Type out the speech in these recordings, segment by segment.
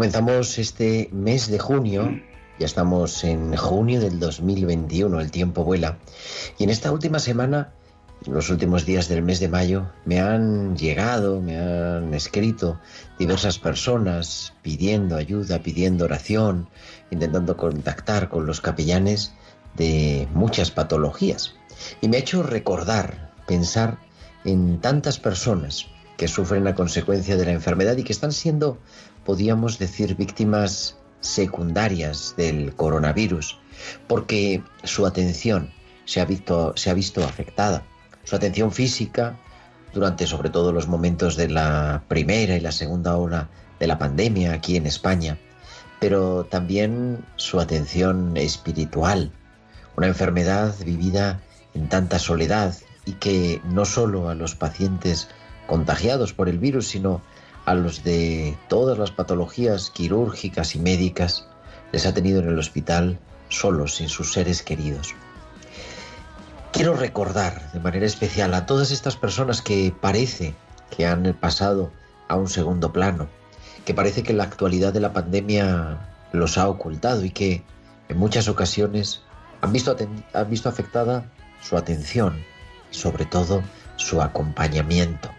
Comenzamos este mes de junio, ya estamos en junio del 2021, el tiempo vuela, y en esta última semana, en los últimos días del mes de mayo, me han llegado, me han escrito diversas personas pidiendo ayuda, pidiendo oración, intentando contactar con los capellanes de muchas patologías. Y me ha hecho recordar, pensar en tantas personas que sufren a consecuencia de la enfermedad y que están siendo podíamos decir, víctimas secundarias del coronavirus, porque su atención se ha visto, se ha visto afectada. Su atención física, durante sobre todo los momentos de la primera y la segunda ola de la pandemia aquí en España, pero también su atención espiritual, una enfermedad vivida en tanta soledad y que no solo a los pacientes contagiados por el virus, sino a los de todas las patologías quirúrgicas y médicas les ha tenido en el hospital solos, sin sus seres queridos. Quiero recordar de manera especial a todas estas personas que parece que han pasado a un segundo plano, que parece que la actualidad de la pandemia los ha ocultado y que en muchas ocasiones han visto, han visto afectada su atención sobre todo su acompañamiento.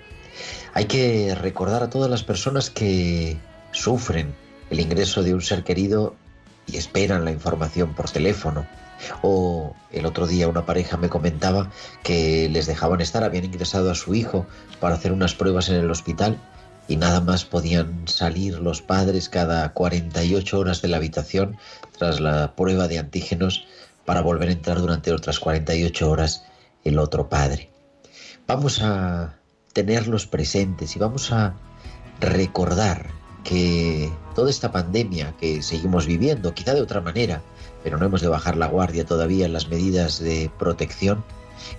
Hay que recordar a todas las personas que sufren el ingreso de un ser querido y esperan la información por teléfono. O el otro día una pareja me comentaba que les dejaban estar, habían ingresado a su hijo para hacer unas pruebas en el hospital y nada más podían salir los padres cada 48 horas de la habitación tras la prueba de antígenos para volver a entrar durante otras 48 horas el otro padre. Vamos a tenerlos presentes. Y vamos a recordar que toda esta pandemia que seguimos viviendo, quizá de otra manera, pero no hemos de bajar la guardia todavía en las medidas de protección,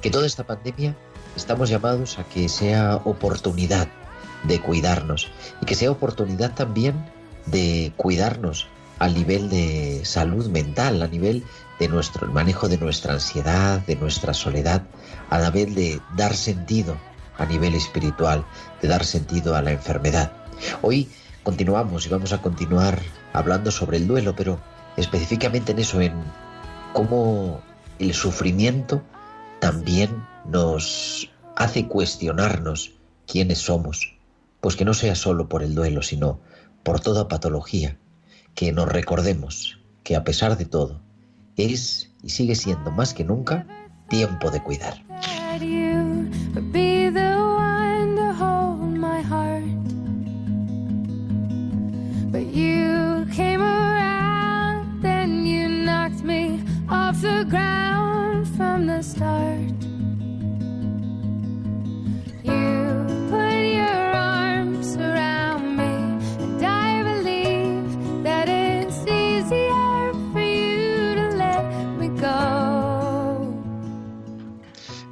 que toda esta pandemia estamos llamados a que sea oportunidad de cuidarnos y que sea oportunidad también de cuidarnos al nivel de salud mental, a nivel de nuestro el manejo de nuestra ansiedad, de nuestra soledad, a nivel de dar sentido a nivel espiritual, de dar sentido a la enfermedad. Hoy continuamos y vamos a continuar hablando sobre el duelo, pero específicamente en eso, en cómo el sufrimiento también nos hace cuestionarnos quiénes somos. Pues que no sea solo por el duelo, sino por toda patología, que nos recordemos que a pesar de todo, es y sigue siendo más que nunca tiempo de cuidar.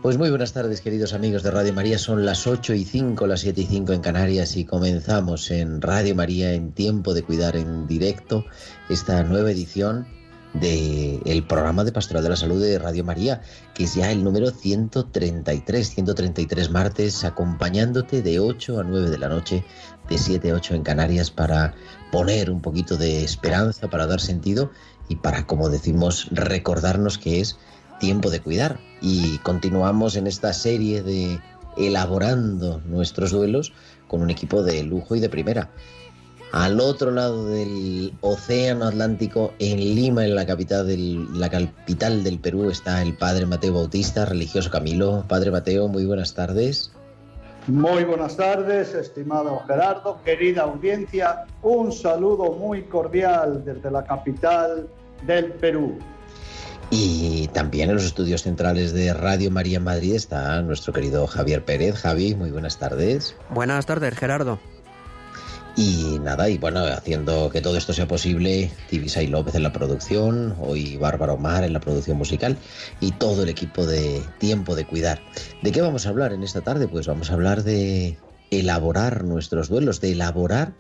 Pues muy buenas tardes, queridos amigos de Radio María. Son las 8 y 5, las 7 y 5 en Canarias y comenzamos en Radio María en Tiempo de Cuidar en directo esta nueva edición del programa de Pastoral de la Salud de Radio María, que es ya el número 133, 133 martes, acompañándote de 8 a 9 de la noche, de 7 a 8 en Canarias, para poner un poquito de esperanza, para dar sentido y para, como decimos, recordarnos que es tiempo de cuidar. Y continuamos en esta serie de elaborando nuestros duelos con un equipo de lujo y de primera. Al otro lado del Océano Atlántico, en Lima, en la capital del, la capital del Perú, está el Padre Mateo Bautista, religioso Camilo. Padre Mateo, muy buenas tardes. Muy buenas tardes, estimado Gerardo, querida audiencia. Un saludo muy cordial desde la capital del Perú. Y también en los estudios centrales de Radio María en Madrid está nuestro querido Javier Pérez. Javi, muy buenas tardes. Buenas tardes, Gerardo. Y nada, y bueno, haciendo que todo esto sea posible, Tibisay López en la producción, hoy Bárbara Omar en la producción musical y todo el equipo de Tiempo de Cuidar. ¿De qué vamos a hablar en esta tarde? Pues vamos a hablar de elaborar nuestros duelos, de elaborar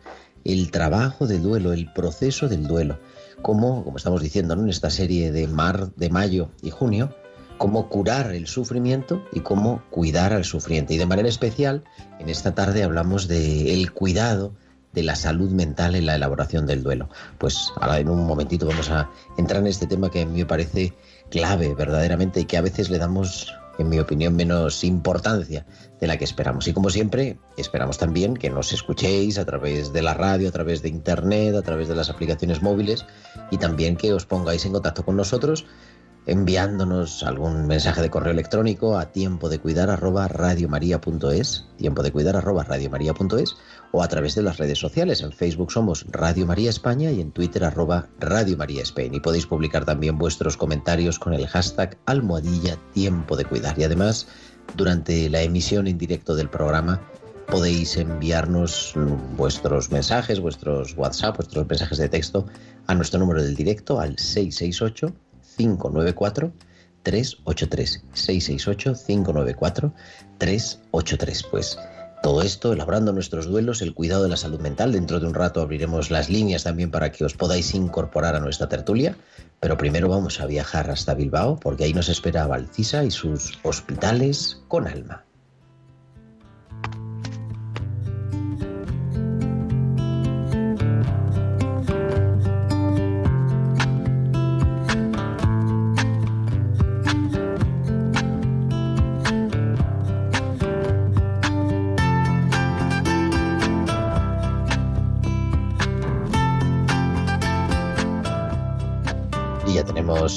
el trabajo del duelo, el proceso del duelo. Como, como estamos diciendo en esta serie de, mar, de mayo y junio, cómo curar el sufrimiento y cómo cuidar al sufriente. Y de manera especial, en esta tarde hablamos del el cuidado de la salud mental en la elaboración del duelo. Pues ahora en un momentito vamos a entrar en este tema que a mí me parece clave verdaderamente y que a veces le damos, en mi opinión, menos importancia de la que esperamos. Y como siempre, esperamos también que nos escuchéis a través de la radio, a través de internet, a través de las aplicaciones móviles y también que os pongáis en contacto con nosotros enviándonos algún mensaje de correo electrónico a tiempo de cuidar arroba tiempo de cuidar arroba o a través de las redes sociales. En Facebook somos Radio María España y en Twitter arroba Radio María Spain. Y podéis publicar también vuestros comentarios con el hashtag almohadilla tiempo de cuidar. Y además, durante la emisión en directo del programa, podéis enviarnos vuestros mensajes, vuestros WhatsApp, vuestros mensajes de texto a nuestro número del directo al 668 594 383 668 594 383 pues todo esto, elaborando nuestros duelos, el cuidado de la salud mental. Dentro de un rato abriremos las líneas también para que os podáis incorporar a nuestra tertulia. Pero primero vamos a viajar hasta Bilbao porque ahí nos espera Valcisa y sus hospitales con alma.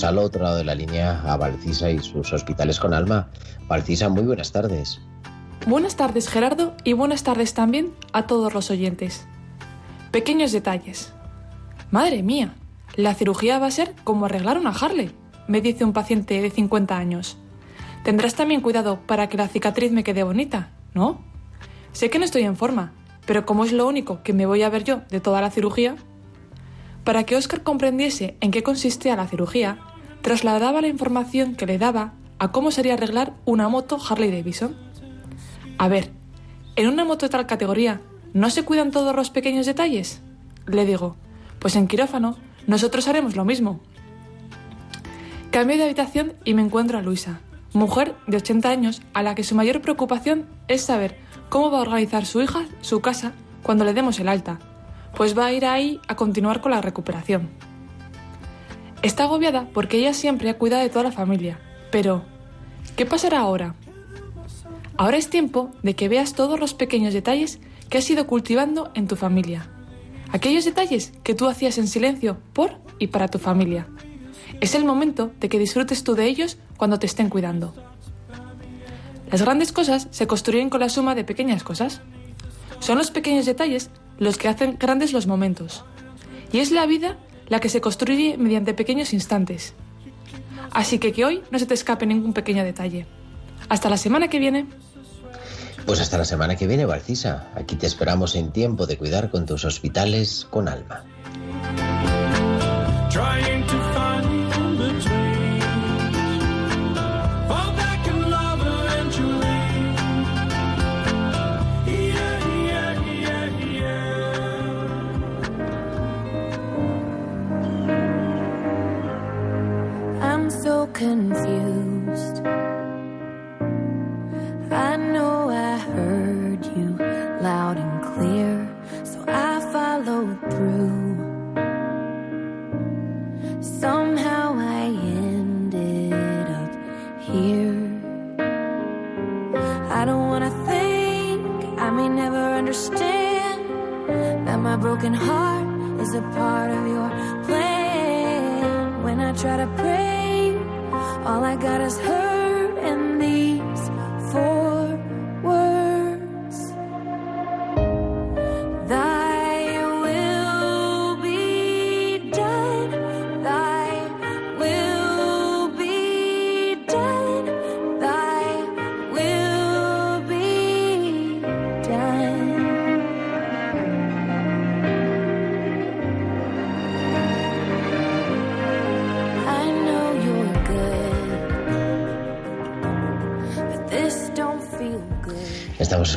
Al otro lado de la línea a Valcisa y sus hospitales con alma. Valcisa, muy buenas tardes. Buenas tardes Gerardo y buenas tardes también a todos los oyentes. Pequeños detalles. Madre mía, la cirugía va a ser como arreglar una Harley, me dice un paciente de 50 años. Tendrás también cuidado para que la cicatriz me quede bonita, ¿no? Sé que no estoy en forma, pero como es lo único que me voy a ver yo de toda la cirugía, para que Oscar comprendiese en qué consistía la cirugía, trasladaba la información que le daba a cómo sería arreglar una moto Harley Davidson. A ver, ¿en una moto de tal categoría no se cuidan todos los pequeños detalles? Le digo, pues en quirófano nosotros haremos lo mismo. Cambio de habitación y me encuentro a Luisa, mujer de 80 años a la que su mayor preocupación es saber cómo va a organizar su hija su casa cuando le demos el alta, pues va a ir ahí a continuar con la recuperación. Está agobiada porque ella siempre ha cuidado de toda la familia. Pero, ¿qué pasará ahora? Ahora es tiempo de que veas todos los pequeños detalles que has ido cultivando en tu familia. Aquellos detalles que tú hacías en silencio por y para tu familia. Es el momento de que disfrutes tú de ellos cuando te estén cuidando. Las grandes cosas se construyen con la suma de pequeñas cosas. Son los pequeños detalles los que hacen grandes los momentos. Y es la vida la que se construye mediante pequeños instantes. Así que que hoy no se te escape ningún pequeño detalle. Hasta la semana que viene. Pues hasta la semana que viene, Barcisa. Aquí te esperamos en tiempo de cuidar con tus hospitales con alma. confused. I know I heard you loud and clear, so I followed through. Somehow I ended up here. I don't wanna think, I may never understand that my broken heart is a part of your plan. When I try to pray all I got is hurt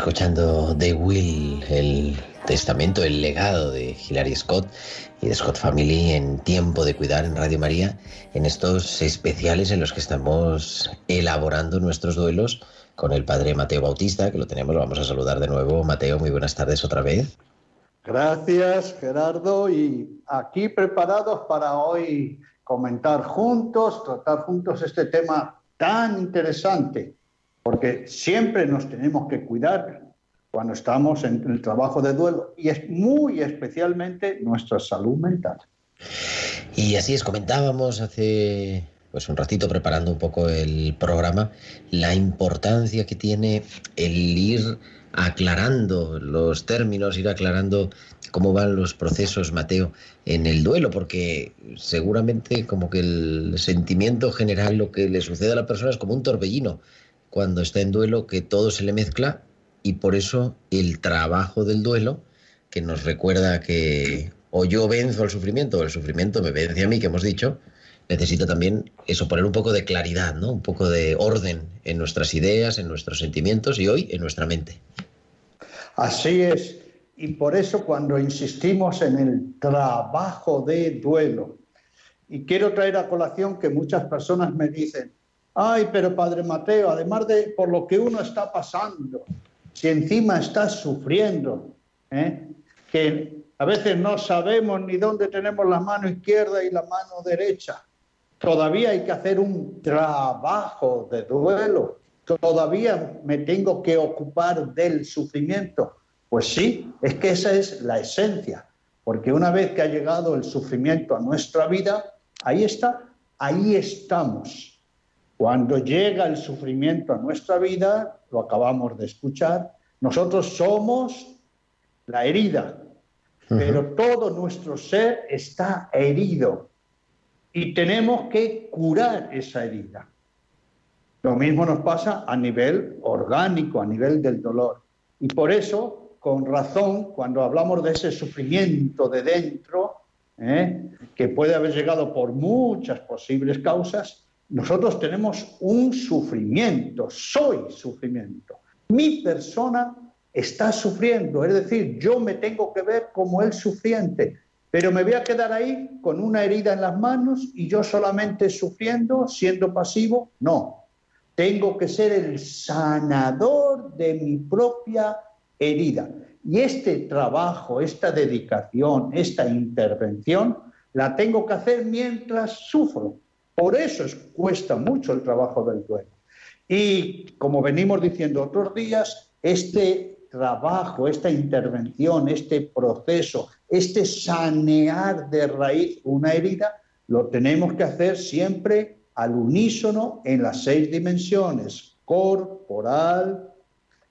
escuchando The Will, el testamento, el legado de Hilary Scott y de Scott Family en Tiempo de Cuidar en Radio María, en estos especiales en los que estamos elaborando nuestros duelos con el padre Mateo Bautista, que lo tenemos, lo vamos a saludar de nuevo. Mateo, muy buenas tardes otra vez. Gracias, Gerardo. Y aquí preparados para hoy comentar juntos, tratar juntos este tema tan interesante, porque siempre nos tenemos que cuidar cuando estamos en el trabajo de duelo y es muy especialmente nuestra salud mental. Y así es, comentábamos hace pues un ratito preparando un poco el programa la importancia que tiene el ir aclarando los términos, ir aclarando cómo van los procesos, Mateo, en el duelo, porque seguramente como que el sentimiento general, lo que le sucede a la persona es como un torbellino cuando está en duelo, que todo se le mezcla y por eso el trabajo del duelo, que nos recuerda que o yo venzo al sufrimiento o el sufrimiento me vence a mí, que hemos dicho, necesita también eso, poner un poco de claridad, ¿no? Un poco de orden en nuestras ideas, en nuestros sentimientos y hoy en nuestra mente. Así es. Y por eso cuando insistimos en el trabajo de duelo, y quiero traer a colación que muchas personas me dicen, ay, pero Padre Mateo, además de por lo que uno está pasando, si encima está sufriendo, ¿eh? que a veces no sabemos ni dónde tenemos la mano izquierda y la mano derecha, todavía hay que hacer un trabajo de duelo, todavía me tengo que ocupar del sufrimiento. Pues sí, es que esa es la esencia, porque una vez que ha llegado el sufrimiento a nuestra vida, ahí está, ahí estamos. Cuando llega el sufrimiento a nuestra vida, lo acabamos de escuchar, nosotros somos la herida, pero todo nuestro ser está herido y tenemos que curar esa herida. Lo mismo nos pasa a nivel orgánico, a nivel del dolor. Y por eso, con razón, cuando hablamos de ese sufrimiento de dentro, ¿eh? que puede haber llegado por muchas posibles causas, nosotros tenemos un sufrimiento, soy sufrimiento. Mi persona está sufriendo, es decir, yo me tengo que ver como el sufriente, pero me voy a quedar ahí con una herida en las manos y yo solamente sufriendo, siendo pasivo, no. Tengo que ser el sanador de mi propia herida. Y este trabajo, esta dedicación, esta intervención, la tengo que hacer mientras sufro. Por eso es, cuesta mucho el trabajo del duelo. Y como venimos diciendo otros días, este trabajo, esta intervención, este proceso, este sanear de raíz una herida, lo tenemos que hacer siempre al unísono en las seis dimensiones, corporal,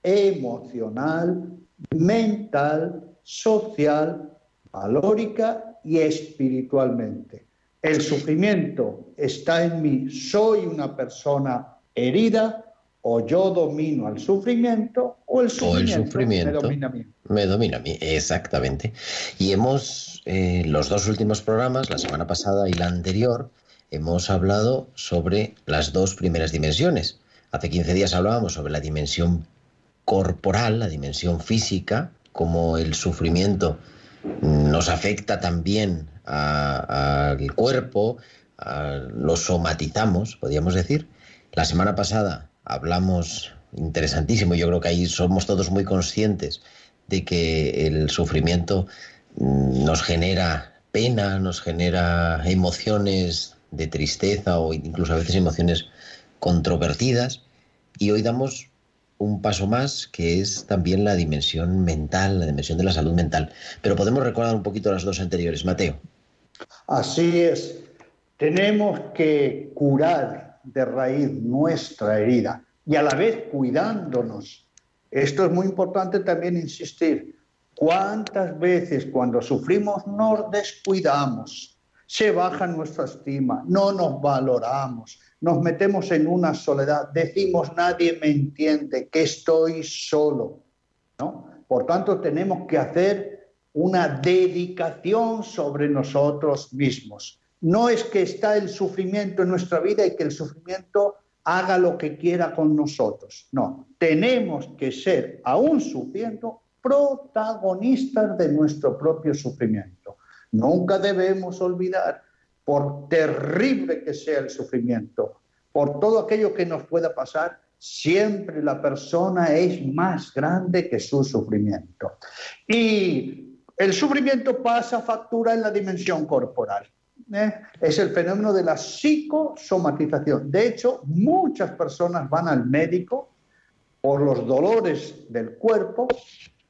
emocional, mental, social, valórica y espiritualmente. El sufrimiento está en mí, soy una persona herida o yo domino al sufrimiento o el sufrimiento, O el sufrimiento me domina a mí. Me domina a mí, exactamente. Y hemos, eh, los dos últimos programas, la semana pasada y la anterior, hemos hablado sobre las dos primeras dimensiones. Hace 15 días hablábamos sobre la dimensión corporal, la dimensión física, cómo el sufrimiento nos afecta también al cuerpo, lo somatizamos, podríamos decir. La semana pasada hablamos, interesantísimo, yo creo que ahí somos todos muy conscientes de que el sufrimiento mm, nos genera pena, nos genera emociones de tristeza o incluso a veces emociones controvertidas. Y hoy damos un paso más, que es también la dimensión mental, la dimensión de la salud mental. Pero podemos recordar un poquito las dos anteriores. Mateo. Así es. Tenemos que curar de raíz nuestra herida y a la vez cuidándonos. Esto es muy importante también insistir. ¿Cuántas veces cuando sufrimos nos descuidamos? Se baja nuestra estima, no nos valoramos, nos metemos en una soledad, decimos nadie me entiende, que estoy solo. ¿no? Por tanto, tenemos que hacer una dedicación sobre nosotros mismos. No es que está el sufrimiento en nuestra vida y que el sufrimiento haga lo que quiera con nosotros. No, tenemos que ser, aún sufriendo, protagonistas de nuestro propio sufrimiento. Nunca debemos olvidar por terrible que sea el sufrimiento, por todo aquello que nos pueda pasar, siempre la persona es más grande que su sufrimiento. Y el sufrimiento pasa factura en la dimensión corporal. ¿eh? Es el fenómeno de la psicosomatización. De hecho, muchas personas van al médico por los dolores del cuerpo,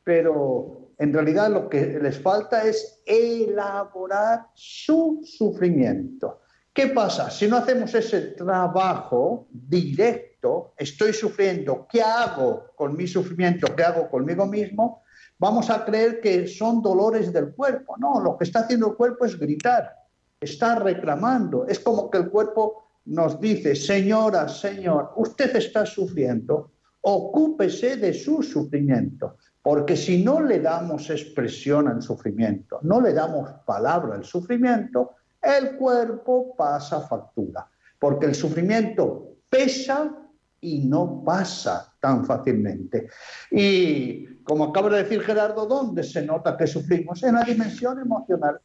pero en realidad lo que les falta es elaborar su sufrimiento. ¿Qué pasa? Si no hacemos ese trabajo directo, estoy sufriendo, ¿qué hago con mi sufrimiento? ¿Qué hago conmigo mismo? Vamos a creer que son dolores del cuerpo. No, lo que está haciendo el cuerpo es gritar, está reclamando. Es como que el cuerpo nos dice, señora, señor, usted está sufriendo, ocúpese de su sufrimiento. Porque si no le damos expresión al sufrimiento, no le damos palabra al sufrimiento, el cuerpo pasa factura. Porque el sufrimiento pesa y no pasa tan fácilmente. Y como acaba de decir Gerardo, ¿dónde se nota que sufrimos? En la dimensión emocional,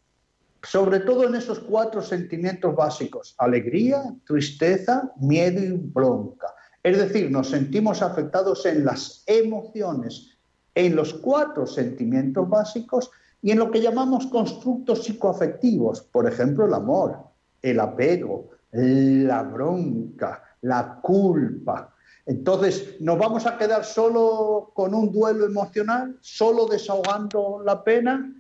sobre todo en esos cuatro sentimientos básicos, alegría, tristeza, miedo y bronca. Es decir, nos sentimos afectados en las emociones en los cuatro sentimientos básicos y en lo que llamamos constructos psicoafectivos, por ejemplo, el amor, el apego, la bronca, la culpa. Entonces, ¿nos vamos a quedar solo con un duelo emocional, solo desahogando la pena,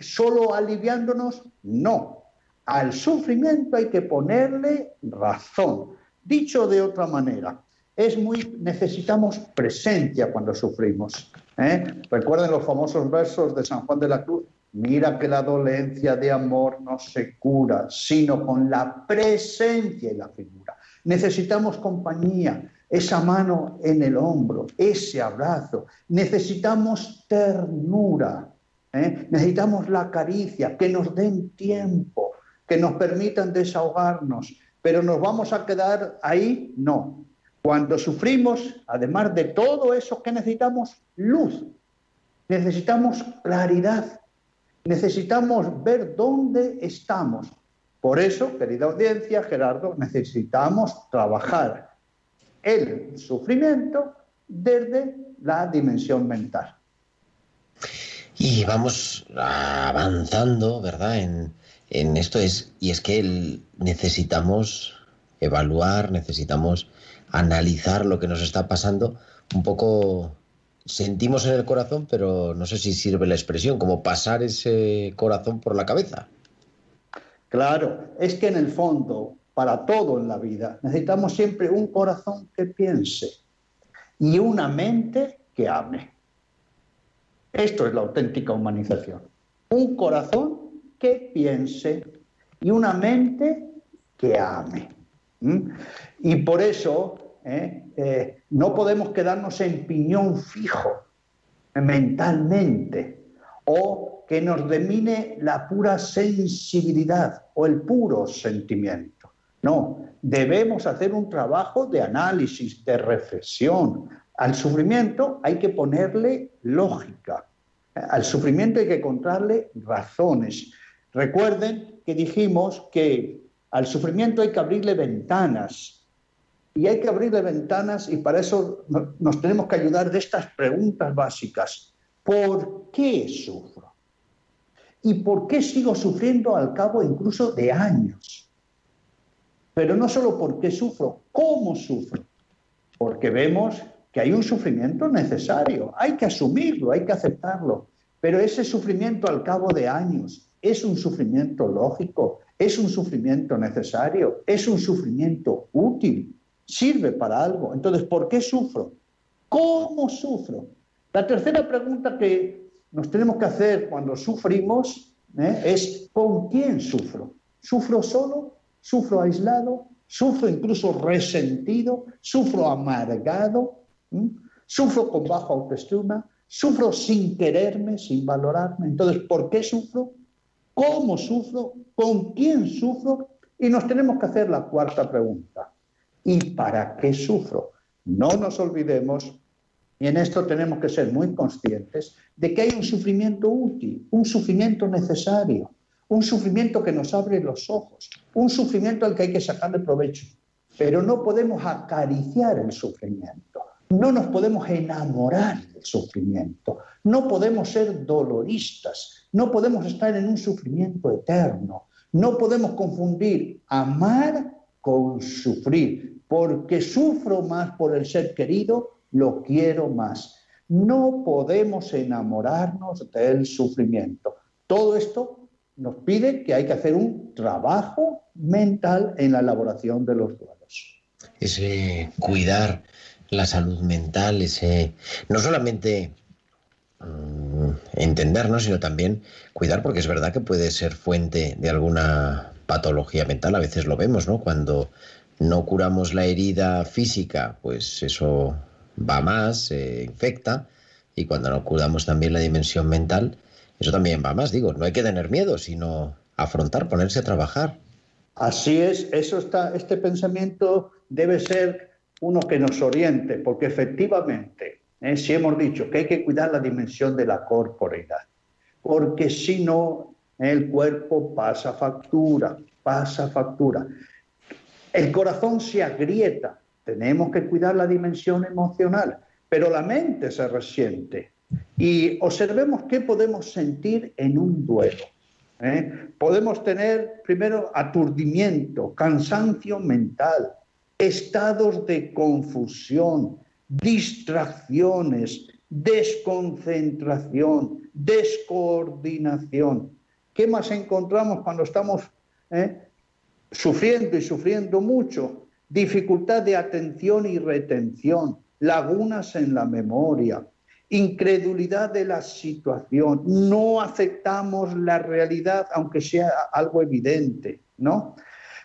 solo aliviándonos? No. Al sufrimiento hay que ponerle razón. Dicho de otra manera, es muy necesitamos presencia cuando sufrimos. ¿eh? Recuerden los famosos versos de San Juan de la Cruz. Mira que la dolencia de amor no se cura, sino con la presencia y la figura. Necesitamos compañía, esa mano en el hombro, ese abrazo. Necesitamos ternura, ¿eh? necesitamos la caricia, que nos den tiempo, que nos permitan desahogarnos. Pero nos vamos a quedar ahí, no. Cuando sufrimos, además de todo eso que necesitamos, luz, necesitamos claridad, necesitamos ver dónde estamos. Por eso, querida audiencia, Gerardo, necesitamos trabajar el sufrimiento desde la dimensión mental. Y vamos avanzando, ¿verdad? En, en esto es, y es que necesitamos evaluar, necesitamos analizar lo que nos está pasando, un poco sentimos en el corazón, pero no sé si sirve la expresión, como pasar ese corazón por la cabeza. Claro, es que en el fondo, para todo en la vida, necesitamos siempre un corazón que piense y una mente que ame. Esto es la auténtica humanización. Un corazón que piense y una mente que ame. Y por eso ¿eh? Eh, no podemos quedarnos en piñón fijo mentalmente o que nos domine la pura sensibilidad o el puro sentimiento. No, debemos hacer un trabajo de análisis, de reflexión. Al sufrimiento hay que ponerle lógica. Al sufrimiento hay que encontrarle razones. Recuerden que dijimos que al sufrimiento hay que abrirle ventanas, y hay que abrirle ventanas y para eso nos tenemos que ayudar de estas preguntas básicas. ¿Por qué sufro? ¿Y por qué sigo sufriendo al cabo incluso de años? Pero no solo por qué sufro, cómo sufro. Porque vemos que hay un sufrimiento necesario, hay que asumirlo, hay que aceptarlo. Pero ese sufrimiento al cabo de años es un sufrimiento lógico, es un sufrimiento necesario, es un sufrimiento útil, sirve para algo. Entonces, ¿por qué sufro? ¿Cómo sufro? La tercera pregunta que nos tenemos que hacer cuando sufrimos ¿eh? es ¿con quién sufro? ¿Sufro solo? ¿Sufro aislado? ¿Sufro incluso resentido? ¿Sufro amargado? ¿Sufro con baja autoestima? ¿Sufro sin quererme, sin valorarme? Entonces, ¿por qué sufro? ¿Cómo sufro? ¿Con quién sufro? Y nos tenemos que hacer la cuarta pregunta. ¿Y para qué sufro? No nos olvidemos, y en esto tenemos que ser muy conscientes, de que hay un sufrimiento útil, un sufrimiento necesario, un sufrimiento que nos abre los ojos, un sufrimiento al que hay que sacarle provecho. Pero no podemos acariciar el sufrimiento, no nos podemos enamorar del sufrimiento, no podemos ser doloristas, no podemos estar en un sufrimiento eterno, no podemos confundir amar con sufrir, porque sufro más por el ser querido, lo quiero más. No podemos enamorarnos del sufrimiento. Todo esto nos pide que hay que hacer un trabajo mental en la elaboración de los duelos. Ese cuidar la salud mental, ese no solamente mm, entendernos, sino también cuidar, porque es verdad que puede ser fuente de alguna patología mental, a veces lo vemos, ¿no? Cuando no curamos la herida física, pues eso va más, se infecta, y cuando no curamos también la dimensión mental, eso también va más, digo, no hay que tener miedo, sino afrontar, ponerse a trabajar. Así es, eso está, este pensamiento debe ser uno que nos oriente, porque efectivamente, ¿eh? si hemos dicho que hay que cuidar la dimensión de la corporeidad, porque si no, el cuerpo pasa factura, pasa factura. El corazón se agrieta, tenemos que cuidar la dimensión emocional, pero la mente se resiente. Y observemos qué podemos sentir en un duelo. ¿eh? Podemos tener primero aturdimiento, cansancio mental, estados de confusión, distracciones, desconcentración, descoordinación. ¿Qué más encontramos cuando estamos eh, sufriendo y sufriendo mucho? Dificultad de atención y retención, lagunas en la memoria, incredulidad de la situación, no aceptamos la realidad aunque sea algo evidente, ¿no?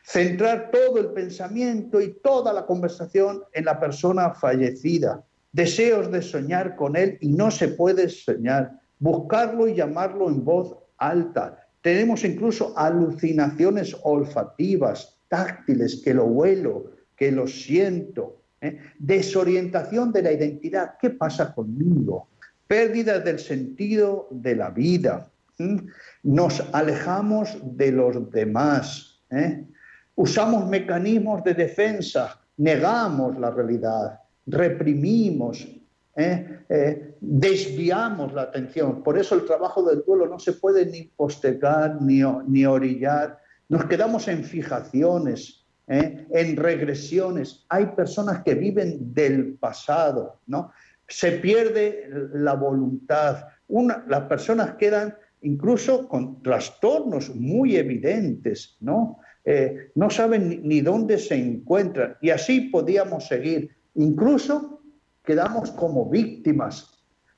Centrar todo el pensamiento y toda la conversación en la persona fallecida, deseos de soñar con él y no se puede soñar, buscarlo y llamarlo en voz alta. Tenemos incluso alucinaciones olfativas, táctiles, que lo huelo, que lo siento, ¿eh? Desorientación de la identidad. ¿Qué pasa conmigo? Pérdida del sentido de la vida. Nos alejamos de los demás. ¿eh? Usamos mecanismos de defensa. Negamos la realidad. Reprimimos. ¿eh? desviamos la atención. Por eso el trabajo del duelo no se puede ni postergar ni, ni orillar. Nos quedamos en fijaciones, ¿eh? en regresiones. Hay personas que viven del pasado, ¿no? Se pierde la voluntad. las personas quedan incluso con trastornos muy evidentes, ¿no? Eh, no saben ni, dónde se encuentran. Y así podíamos seguir. Incluso quedamos como víctimas.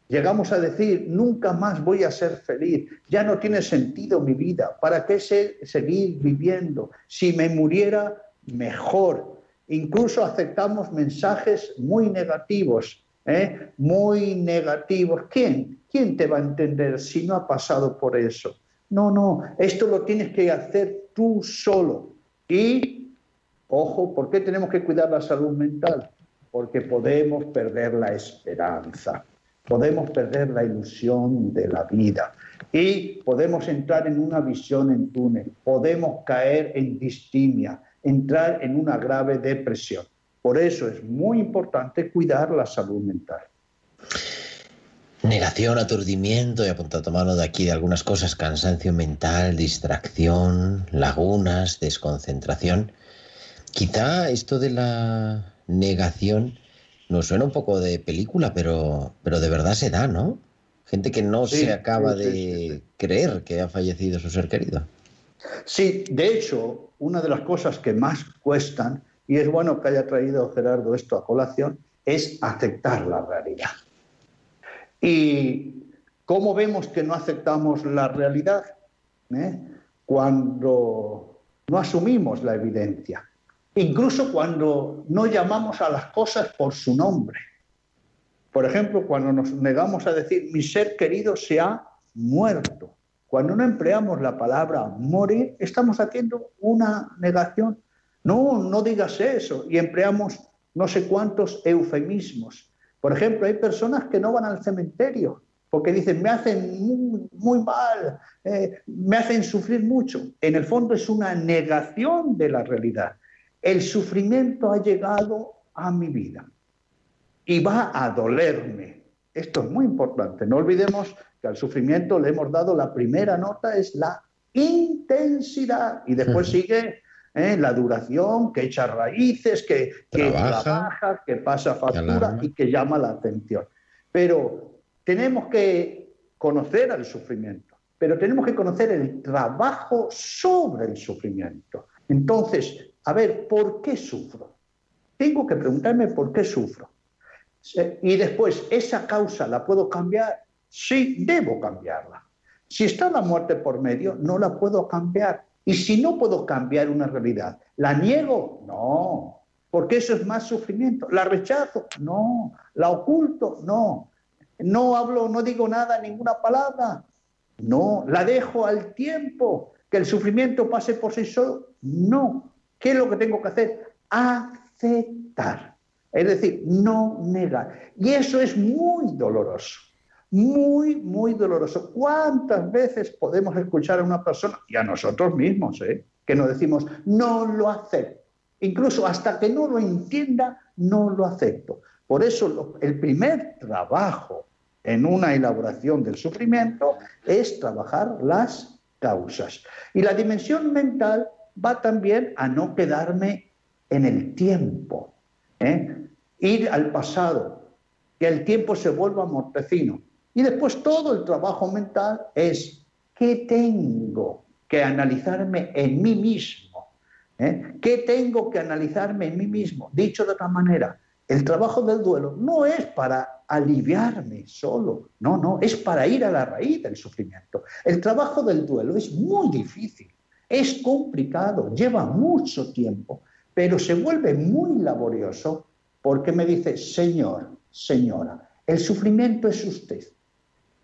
Llegamos a decir, nunca más voy a ser feliz, ya no tiene sentido mi vida, ¿para qué seguir viviendo? Si me muriera, mejor. Incluso aceptamos mensajes muy negativos, ¿eh? muy negativos. ¿Quién? ¿Quién te va a entender si no ha pasado por eso? No, no, esto lo tienes que hacer tú solo. Y, ojo, ¿por qué tenemos que cuidar la salud mental? Porque podemos perder la esperanza, podemos perder la ilusión de la vida y podemos entrar en una visión en túnel, podemos caer en distimia, entrar en una grave depresión. Por eso es muy importante cuidar la salud mental. Negación, aturdimiento, he apuntado mano de aquí de algunas cosas, cansancio mental, distracción, lagunas, desconcentración. Quizá esto de la negación nos suena un poco de película, pero, pero de verdad se da, ¿no? Gente que no Sí, se acaba sí, sí, de creer que ha fallecido su ser querido. Sí, de hecho, una de las cosas que más cuestan, y es bueno que haya traído Gerardo esto a colación, es aceptar la realidad. ¿Y cómo vemos que no aceptamos la realidad? ¿Eh? Cuando no asumimos la evidencia, incluso cuando no llamamos a las cosas por su nombre. Por ejemplo, cuando nos negamos a decir, mi ser querido se ha muerto. Cuando no empleamos la palabra morir, estamos haciendo una negación. No, no digas eso. Y empleamos no sé cuántos eufemismos. Por ejemplo, hay personas que no van al cementerio porque dicen, me hacen muy, mal, eh, me hacen sufrir mucho. En el fondo es una negación de la realidad. El sufrimiento ha llegado a mi vida y va a dolerme. Esto es muy importante. No olvidemos que al sufrimiento le hemos dado la primera nota, es la intensidad. Y después sigue ¿eh? la duración, que echa raíces, que, que Trabaja, trabaja, que pasa factura y que llama la atención. Pero tenemos que conocer al sufrimiento, pero tenemos que conocer el trabajo sobre el sufrimiento. Entonces, a ver, ¿por qué sufro? Tengo que preguntarme por qué sufro. Y después, ¿esa causa la puedo cambiar? Sí, debo cambiarla. Si está la muerte por medio, no la puedo cambiar. Y si no puedo cambiar una realidad, ¿la niego? No, porque eso es más sufrimiento. ¿La rechazo? No. ¿La oculto? No. No hablo, no digo nada, ninguna palabra. No. ¿La dejo al tiempo? ¿Que el sufrimiento pase por sí solo? No. ¿Qué es lo que tengo que hacer? Aceptar. Es decir, no negar. Y eso es muy doloroso. Muy, muy doloroso. ¿Cuántas veces podemos escuchar a una persona, y a nosotros mismos, ¿eh? que nos decimos, no lo acepto? Incluso hasta que no lo entienda, no lo acepto. Por eso el primer trabajo en una elaboración del sufrimiento es trabajar las causas. Y la dimensión mental va también a no quedarme en el tiempo, ¿eh? ir al pasado, que el tiempo se vuelva mortecino. Y después todo el trabajo mental es qué tengo que analizarme en mí mismo. ¿Eh? ¿Qué tengo que analizarme en mí mismo? Dicho de otra manera, el trabajo del duelo no es para aliviarme solo, no, no, es para ir a la raíz del sufrimiento. El trabajo del duelo es muy difícil, es complicado, lleva mucho tiempo, pero se vuelve muy laborioso porque me dice, Señor, señora, el sufrimiento es usted.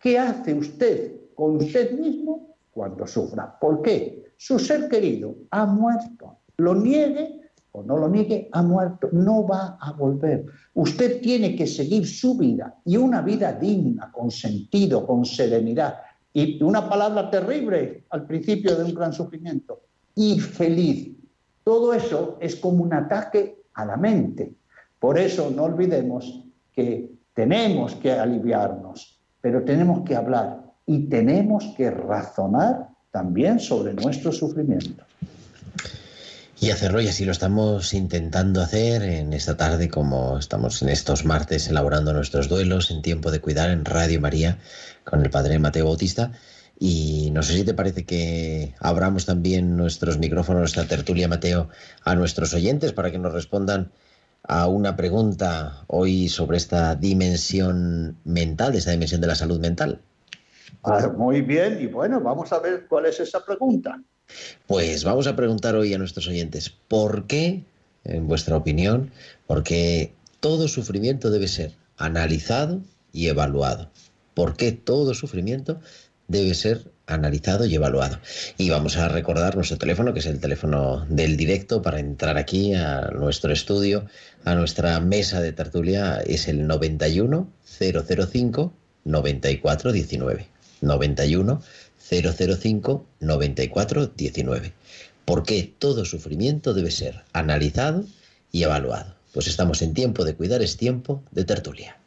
¿Qué hace usted con usted mismo cuando sufra? ¿Por qué? Su ser querido ha muerto. Lo niegue o no lo niegue, ha muerto. No va a volver. Usted tiene que seguir su vida y una vida digna, con sentido, con serenidad. Y una palabra terrible al principio de un gran sufrimiento. Y feliz. Todo eso es como un ataque a la mente. Por eso no olvidemos que tenemos que aliviarnos, pero tenemos que hablar y tenemos que razonar también sobre nuestro sufrimiento. Y hacerlo, y así lo estamos intentando hacer en esta tarde, como estamos en estos martes elaborando nuestros duelos en tiempo de cuidar en Radio María con el Padre Mateo Bautista. Y no sé si te parece que abramos también nuestros micrófonos, nuestra tertulia, Mateo, a nuestros oyentes para que nos respondan a una pregunta hoy sobre esta dimensión mental, esta dimensión de la salud mental. Ah, muy bien, y bueno, vamos a ver cuál es esa pregunta. Pues vamos a preguntar hoy a nuestros oyentes, ¿por qué, en vuestra opinión, por qué todo sufrimiento debe ser analizado y evaluado? ¿Por qué todo sufrimiento debe ser analizado y evaluado? Y vamos a recordar nuestro teléfono, que es el teléfono del directo, para entrar aquí a nuestro estudio, a nuestra mesa de tertulia, es el 91 005 94 19. 91 005 94 19. ¿Por qué todo sufrimiento debe ser analizado y evaluado? Pues estamos en tiempo de cuidar, es tiempo de tertulia.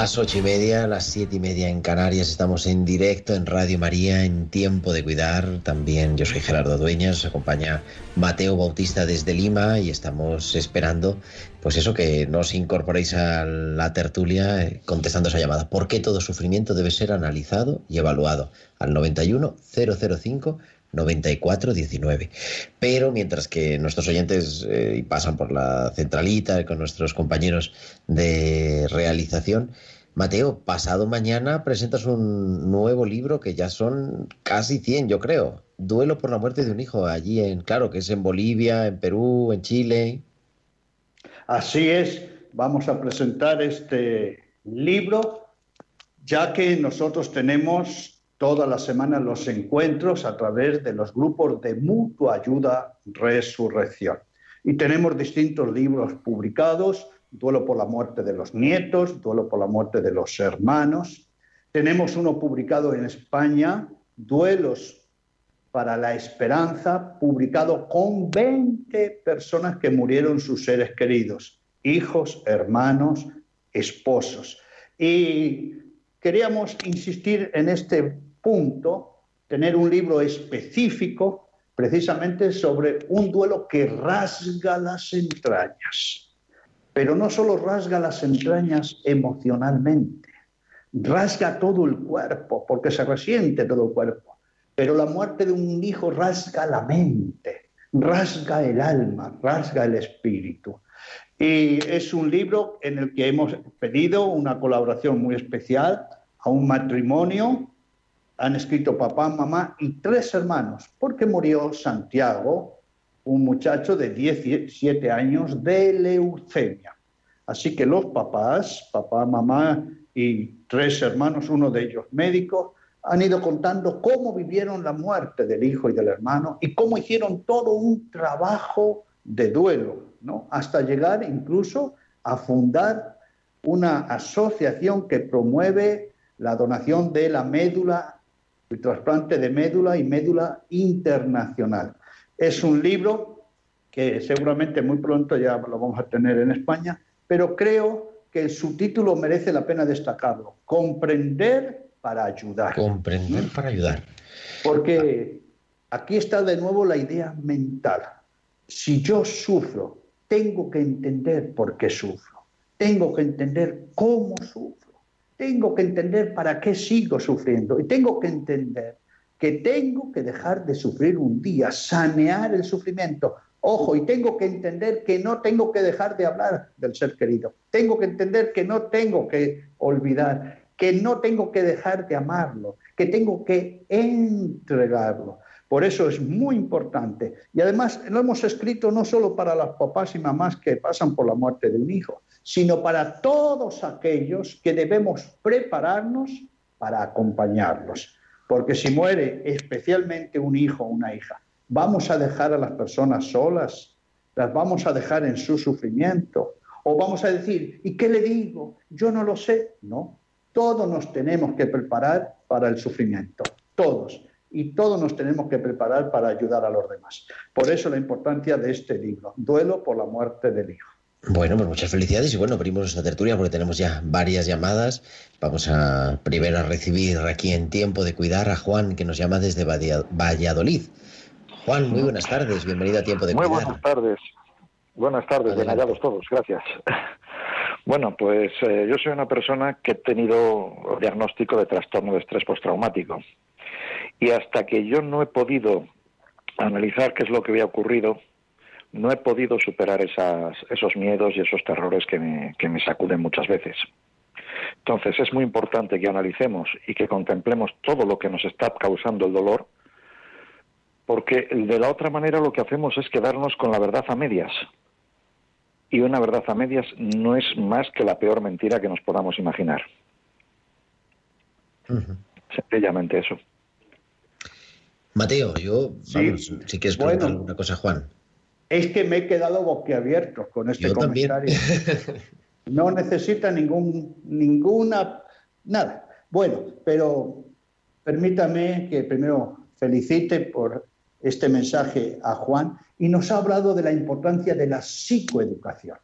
Las ocho y media, las siete y media en Canarias. Estamos en directo en Radio María en Tiempo de Cuidar. También yo soy Gerardo Dueñas, acompaña Mateo Bautista desde Lima y estamos esperando, pues eso, que nos incorporéis a la tertulia eh, contestando esa llamada. ¿Por qué todo sufrimiento debe ser analizado y evaluado? Al 91 005 9419. Pero mientras que nuestros oyentes eh, pasan por la centralita con nuestros compañeros de realización, Mateo, pasado mañana presentas un nuevo libro que ya son casi 100, yo creo. Duelo por la muerte de un hijo allí en, claro, que es en Bolivia, en Perú, en Chile. Así es, vamos a presentar este libro, ya que nosotros tenemos todas las semanas los encuentros a través de los grupos de mutua ayuda Resurrección. Y tenemos distintos libros publicados, Duelo por la muerte de los nietos, Duelo por la muerte de los hermanos. Tenemos uno publicado en España, Duelos para la Esperanza, publicado con 20 personas que murieron sus seres queridos, hijos, hermanos, esposos. Y queríamos insistir en este punto tener un libro específico precisamente sobre un duelo que rasga las entrañas. Pero no solo rasga las entrañas emocionalmente, rasga todo el cuerpo, porque se resiente todo el cuerpo. Pero la muerte de un hijo rasga la mente, rasga el alma, rasga el espíritu. Y es un libro en el que hemos pedido una colaboración muy especial a un matrimonio han escrito papá, mamá y tres hermanos, porque murió Santiago, un muchacho de 17 años de leucemia. Así que los papás, papá, mamá y tres hermanos, uno de ellos médico, han ido contando cómo vivieron la muerte del hijo y del hermano y cómo hicieron todo un trabajo de duelo, ¿no? hasta llegar incluso a fundar una asociación que promueve la donación de la médula el trasplante de médula y médula internacional. Es un libro que seguramente muy pronto ya lo vamos a tener en España, pero creo que el subtítulo merece la pena destacarlo. Comprender para ayudar. Comprender para ayudar. Porque aquí está de nuevo la idea mental. Si yo sufro, tengo que entender por qué sufro. Tengo que entender cómo sufro tengo que entender para qué sigo sufriendo y tengo que entender que tengo que dejar de sufrir un día, sanear el sufrimiento. Ojo, y tengo que entender que no tengo que dejar de hablar del ser querido. Tengo que entender que no tengo que olvidar, que no tengo que dejar de amarlo, que tengo que entregarlo. Por eso es muy importante. Y además lo hemos escrito no solo para las papás y mamás que pasan por la muerte de un hijo, sino para todos aquellos que debemos prepararnos para acompañarlos. Porque si muere especialmente un hijo o una hija, ¿vamos a dejar a las personas solas? ¿Las vamos a dejar en su sufrimiento? ¿O vamos a decir, ¿y qué le digo? Yo no lo sé. No, todos nos tenemos que preparar para el sufrimiento, todos. Y todos nos tenemos que preparar para ayudar a los demás. Por eso la importancia de este libro, Duelo por la muerte del hijo. Bueno, pues muchas felicidades y bueno, abrimos esta tertulia porque tenemos ya varias llamadas. Vamos a primero a recibir aquí en tiempo de cuidar a Juan que nos llama desde Valladolid. Juan, muy buenas tardes, bienvenido a tiempo de cuidar. Muy buenas tardes, buenas tardes, bien hallados todos, gracias. Bueno, pues eh, yo soy una persona que he tenido diagnóstico de trastorno de estrés postraumático y hasta que yo no he podido analizar qué es lo que había ocurrido, no he podido superar esas, esos miedos y esos terrores que me, que me sacuden muchas veces. Entonces es muy importante que analicemos y que contemplemos todo lo que nos está causando el dolor, porque de la otra manera lo que hacemos es quedarnos con la verdad a medias. Y una verdad a medias no es más que la peor mentira que nos podamos imaginar. Sencillamente eso. Mateo, yo, vamos, si quieres preguntar alguna cosa, Juan es que me he quedado boquiabierto con este comentario. no necesita ningún, ninguna, nada. Bueno, pero permítame que primero felicite por este mensaje a Juan y nos ha hablado de la importancia de la psicoeducación.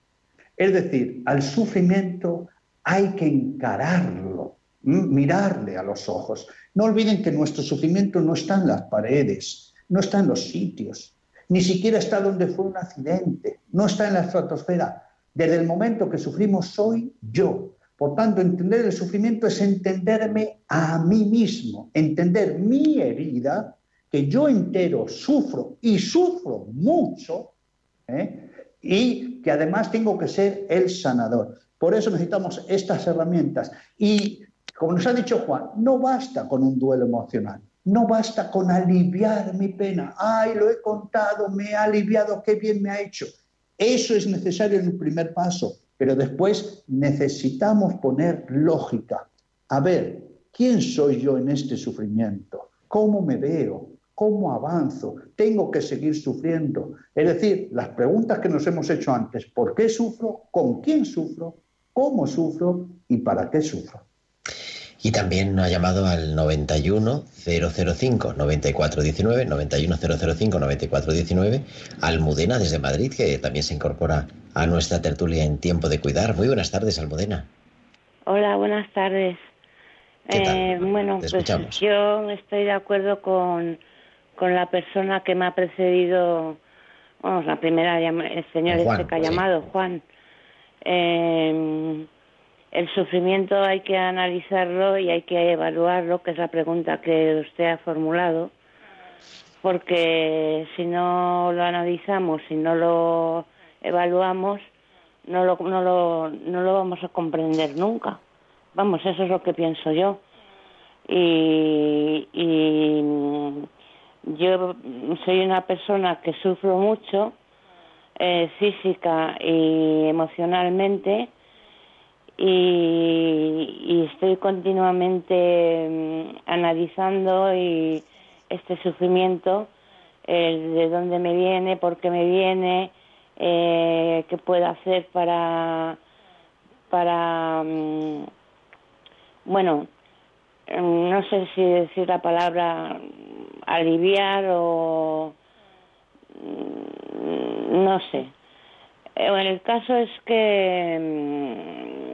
Es decir, al sufrimiento hay que encararlo, mirarle a los ojos. No olviden que nuestro sufrimiento no está en las paredes, no está en los sitios, ni siquiera está donde fue un accidente, no está en la estratosfera. Desde el momento que sufrimos soy yo. Por tanto, entender el sufrimiento es entenderme a mí mismo, entender mi herida, que yo entero sufro y sufro mucho, ¿eh? y que además tengo que ser el sanador. Por eso necesitamos estas herramientas. Y como nos ha dicho Juan, no basta con un duelo emocional, no basta con aliviar mi pena. Ay, lo he contado, me ha aliviado, qué bien me ha hecho. Eso es necesario en el primer paso, pero después necesitamos poner lógica. A ver, ¿quién soy yo en este sufrimiento? ¿Cómo me veo? ¿Cómo avanzo? ¿Tengo que seguir sufriendo? Es decir, las preguntas que nos hemos hecho antes, ¿por qué sufro? ¿Con quién sufro? ¿Cómo sufro? ¿Y para qué sufro? Y también ha llamado al 91 005 9419, 91 005 9419, Almudena desde Madrid, que también se incorpora a nuestra tertulia en Tiempo de Cuidar. Muy buenas tardes, Almudena. Hola, buenas tardes. Eh, bueno, pues yo estoy de acuerdo con, con la persona que me ha precedido, vamos, la primera, el señor este que ha llamado, Juan. Eh, el sufrimiento hay que analizarlo y hay que evaluarlo, que es la pregunta que usted ha formulado, porque si no lo analizamos, si no lo evaluamos, no lo, no lo, no lo vamos a comprender nunca. Vamos, eso es lo que pienso yo. Y, yo soy una persona que sufro mucho eh, física y emocionalmente y, estoy continuamente mm, analizando y este sufrimiento, de dónde me viene, por qué me viene, eh, qué puedo hacer para, para mm, bueno, mm, no sé si decir la palabra aliviar o no sé. Eh, el caso es que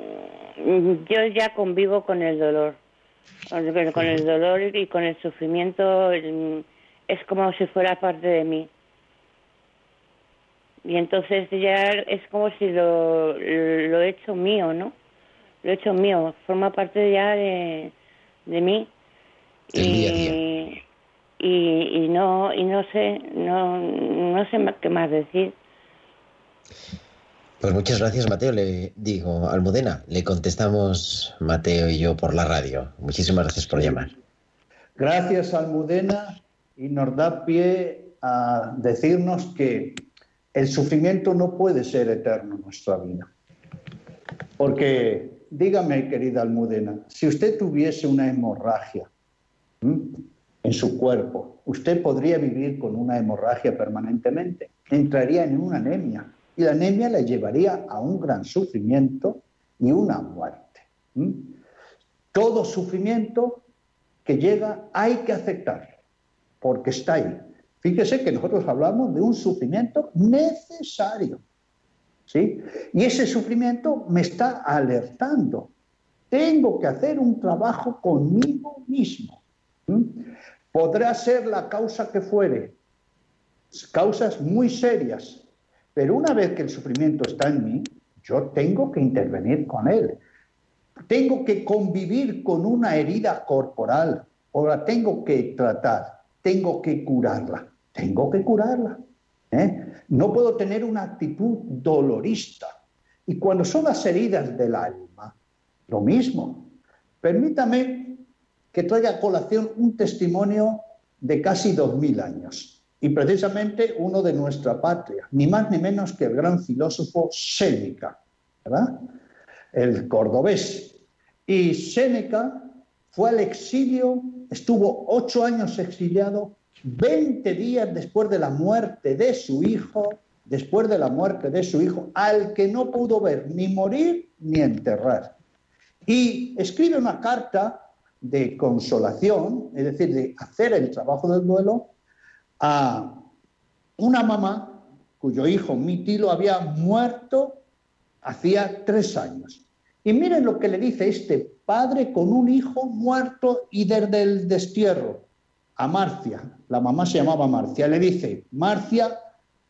yo ya convivo con el dolor, con el dolor y con el sufrimiento, es como si fuera parte de mí. Y entonces ya es como si lo, lo he hecho mío, ¿no? Lo he hecho mío, forma parte ya de, de mí. y, Y, y, no y no sé no no sé qué más decir pues muchas gracias, Mateo. Le digo, Almudena, le contestamos Mateo y yo por la radio. Muchísimas gracias por llamar. Gracias, Almudena, y nos da pie a decirnos que el sufrimiento no puede ser eterno en nuestra vida. Porque, dígame, querida Almudena, si usted tuviese una hemorragia en su cuerpo, ¿usted podría vivir con una hemorragia permanentemente? Entraría en una anemia la anemia le llevaría a un gran sufrimiento y una muerte. Todo sufrimiento que llega hay que aceptarlo, porque está ahí. Fíjese que nosotros hablamos de un sufrimiento necesario. ¿sí? Y ese sufrimiento me está alertando. Tengo que hacer un trabajo conmigo mismo. Podrá ser la causa que fuere, causas muy serias, pero una vez que el sufrimiento está en mí, yo tengo que intervenir con él. Tengo que convivir con una herida corporal o la tengo que tratar, tengo que curarla, tengo que curarla. ¿eh? No puedo tener una actitud dolorista. Y cuando son las heridas del alma, lo mismo. Permítame que traiga a colación un testimonio de casi dos mil años y precisamente uno de nuestra patria, ni más ni menos que el gran filósofo Séneca, ¿verdad? El cordobés. Y Séneca fue al exilio, estuvo ocho años exiliado, 20 días después de la muerte de su hijo, después de la muerte de su hijo, al que no pudo ver ni morir ni enterrar. Y escribe una carta de consolación, es decir, de hacer el trabajo del duelo, a una mamá cuyo hijo Mitilo había muerto hacía tres años. Y miren lo que le dice este padre con un hijo muerto y desde el destierro a Marcia. La mamá se llamaba Marcia. Le dice, Marcia,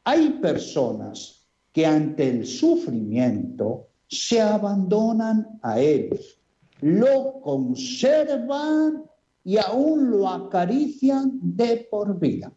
hay personas que ante el sufrimiento se abandonan a él, lo conservan y aún lo acarician de por vida.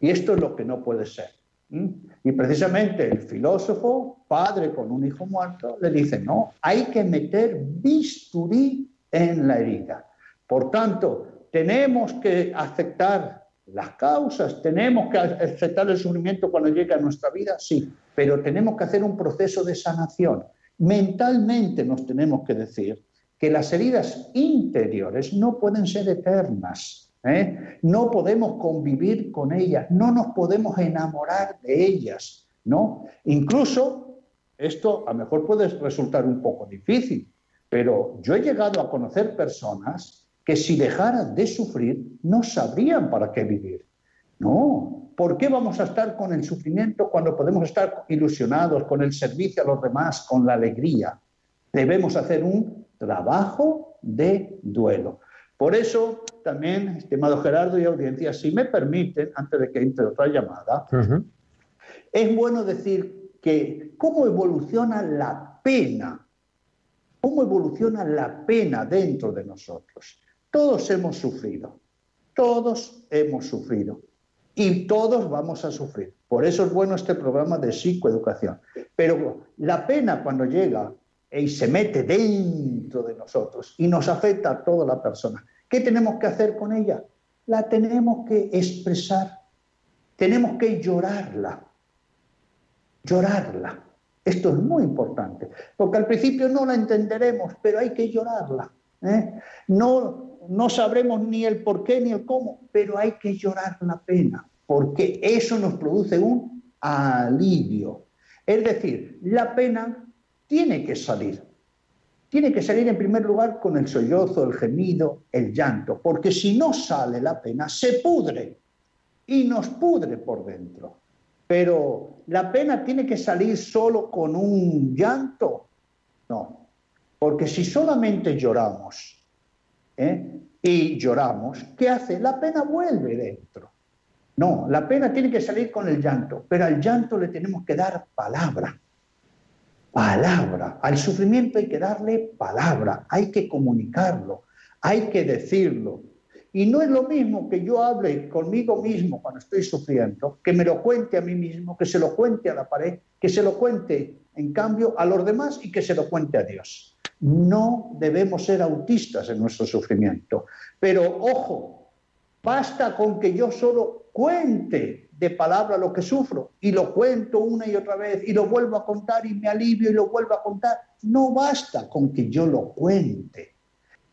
Y esto es lo que no puede ser. Y precisamente el filósofo, padre con un hijo muerto, le dice, no, hay que meter bisturí en la herida. Por tanto, tenemos que aceptar las causas, tenemos que aceptar el sufrimiento cuando llega a nuestra vida, sí, pero tenemos que hacer un proceso de sanación. Mentalmente nos tenemos que decir que las heridas interiores no pueden ser eternas, ¿eh? No podemos convivir con ellas, no nos podemos enamorar de ellas, ¿no? Incluso esto a lo mejor puede resultar un poco difícil, pero yo he llegado a conocer personas que si dejaran de sufrir no sabrían para qué vivir. No, ¿por qué vamos a estar con el sufrimiento cuando podemos estar ilusionados con el servicio a los demás, con la alegría? Debemos hacer un trabajo de duelo. Por eso, también, estimado Gerardo y audiencia, si me permiten, antes de que entre otra llamada, es bueno decir que cómo evoluciona la pena, cómo evoluciona la pena dentro de nosotros. Todos hemos sufrido, todos hemos sufrido y todos vamos a sufrir. Por eso es bueno este programa de psicoeducación. Pero la pena cuando llega y se mete dentro de nosotros y nos afecta a toda la persona. ¿Qué tenemos que hacer con ella? La tenemos que expresar, tenemos que llorarla, llorarla. Esto es muy importante, porque al principio no la entenderemos, pero hay que llorarla. ¿eh? No, no sabremos ni el por qué ni el cómo, pero hay que llorar la pena, porque eso nos produce un alivio. Es decir, la pena tiene que salir. Tiene que salir en primer lugar con el sollozo, el gemido, el llanto, porque si no sale la pena, se pudre y nos pudre por dentro. Pero la pena tiene que salir solo con un llanto. No, porque si solamente lloramos ¿eh? y lloramos, ¿qué hace? La pena vuelve dentro. No, la pena tiene que salir con el llanto, pero al llanto le tenemos que dar palabra palabra. Al sufrimiento hay que darle palabra, hay que comunicarlo, hay que decirlo. Y no es lo mismo que yo hable conmigo mismo cuando estoy sufriendo, que me lo cuente a mí mismo, que se lo cuente a la pared, que se lo cuente, en cambio, a los demás y que se lo cuente a Dios. No debemos ser autistas en nuestro sufrimiento. Pero ojo, basta con que yo solo cuente de palabra lo que sufro y lo cuento una y otra vez y lo vuelvo a contar y me alivio y lo vuelvo a contar. No basta con que yo lo cuente.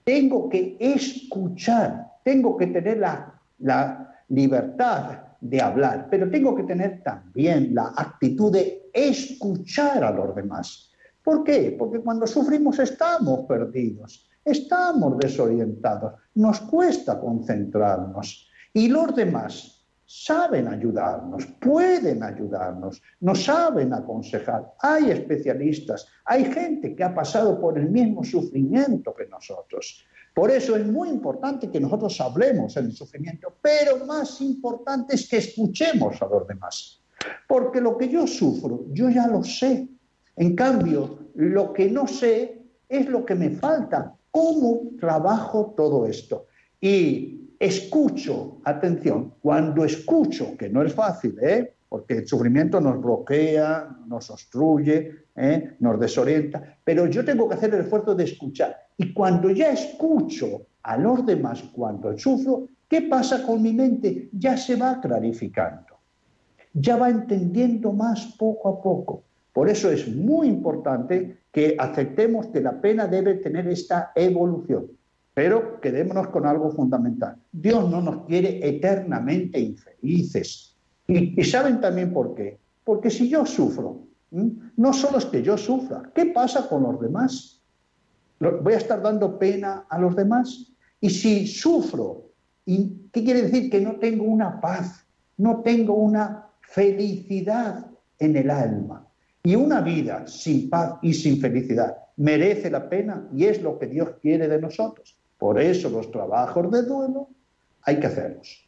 Tengo que escuchar, tengo que tener la, la libertad de hablar, pero tengo que tener también la actitud de escuchar a los demás. ¿Por qué? Porque cuando sufrimos estamos perdidos, estamos desorientados, nos cuesta concentrarnos. Y los demás saben ayudarnos, pueden ayudarnos, nos saben aconsejar. Hay especialistas, hay gente que ha pasado por el mismo sufrimiento que nosotros. Por eso es muy importante que nosotros hablemos en el sufrimiento, pero más importante es que escuchemos a los demás. Porque lo que yo sufro, yo ya lo sé. En cambio, lo que no sé es lo que me falta. ¿Cómo trabajo todo esto? Y escucho, atención, cuando escucho, que no es fácil, ¿eh? porque el sufrimiento nos bloquea, nos obstruye, ¿eh? nos desorienta, pero yo tengo que hacer el esfuerzo de escuchar. Y cuando ya escucho a los demás cuando sufro, ¿qué pasa con mi mente? Ya se va clarificando, ya va entendiendo más poco a poco. Por eso es muy importante que aceptemos que la pena debe tener esta evolución. Pero quedémonos con algo fundamental. Dios no nos quiere eternamente infelices. Y, saben también por qué. Porque si yo sufro, no solo es que yo sufra, ¿qué pasa con los demás? ¿Voy a estar dando pena a los demás? Y si sufro, ¿qué quiere decir? Que no tengo una paz, no tengo una felicidad en el alma. Y una vida sin paz y sin felicidad merece la pena y es lo que Dios quiere de nosotros. Por eso los trabajos de duelo hay que hacerlos.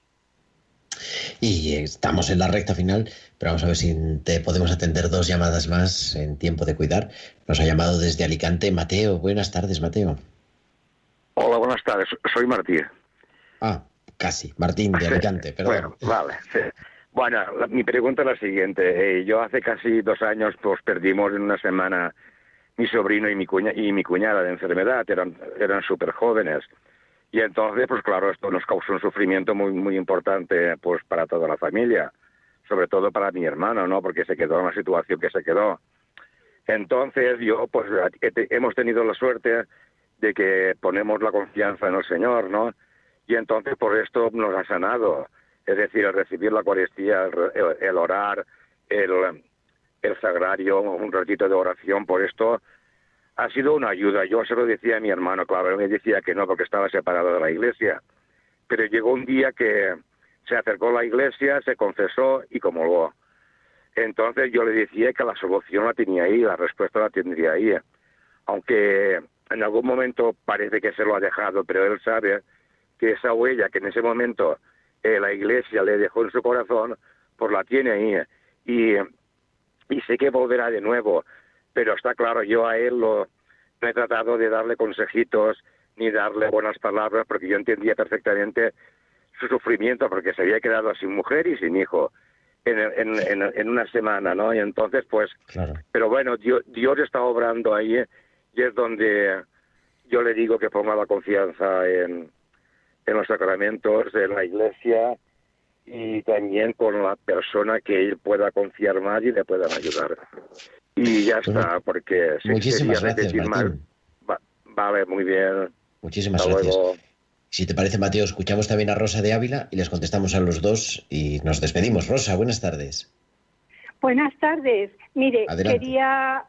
Y estamos en la recta final, pero vamos a ver si te podemos atender dos llamadas más en tiempo de cuidar. Nos ha llamado desde Alicante Mateo. Buenas tardes, Mateo. Hola, buenas tardes. Soy Martín. Ah, casi. Martín de Alicante, perdón. Bueno, vale. Bueno, mi pregunta es la siguiente. Eh, yo hace casi dos años pues perdimos en una semana mi sobrino y mi, cuña, y mi cuñada de enfermedad. Eran, eran súper jóvenes. Y entonces, pues claro, esto nos causó un sufrimiento muy, muy importante pues para toda la familia, sobre todo para mi hermano, ¿no? Porque se quedó en la situación que se quedó. Entonces, yo, pues hemos tenido la suerte de que ponemos la confianza en el Señor, ¿no? Y entonces por esto nos ha sanado. Es decir, el recibir la Eucaristía, el, orar, el, el sagrario, un ratito de oración, por esto ha sido una ayuda. Yo se lo decía a mi hermano, claro, me decía que no porque estaba separado de la iglesia. Pero llegó un día que se acercó a la iglesia, se confesó y comulgó. Entonces yo le decía que la solución la tenía ahí, la respuesta la tendría ahí. Aunque en algún momento parece que se lo ha dejado, pero él sabe que esa huella que en ese momento eh, la iglesia le dejó en su corazón, pues la tiene ahí. Y, y sé que volverá de nuevo pero está claro, yo a él lo, no he tratado de darle consejitos ni darle buenas palabras porque yo entendía perfectamente su sufrimiento porque se había quedado sin mujer y sin hijo en, en, en, una semana, ¿no? Y entonces, pues, pero bueno, Dios, Dios está obrando ahí y es donde yo le digo que ponga la confianza en, en los sacramentos, en la iglesia y también con la persona que él pueda confiar más y le puedan ayudar. Y ya está, porque si Muchísimas gracias, Martín. vale, muy bien. Muchísimas gracias. Si te parece, Mateo, escuchamos también a Rosa de Ávila y les contestamos a los dos y nos despedimos. Rosa, buenas tardes. Buenas tardes. Mire, quería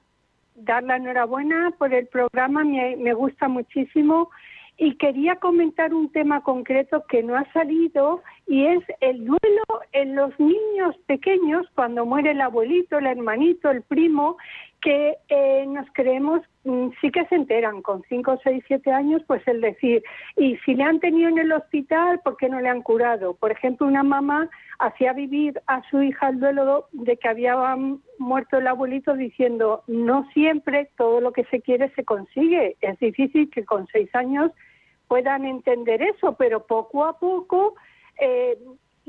dar la enhorabuena por el programa, me, me gusta muchísimo y quería comentar un tema concreto que no ha salido y es el duelo en los niños pequeños cuando muere el abuelito, el hermanito, el primo, que eh, nos creemos, mm, sí que se enteran con 5, 6, 7 años, pues el decir, y si le han tenido en el hospital, ¿por qué no le han curado? Por ejemplo, una mamá hacía vivir a su hija el duelo de que había muerto el abuelito diciendo, no siempre todo lo que se quiere se consigue. Es difícil que con 6 años puedan entender eso, pero poco a poco eh,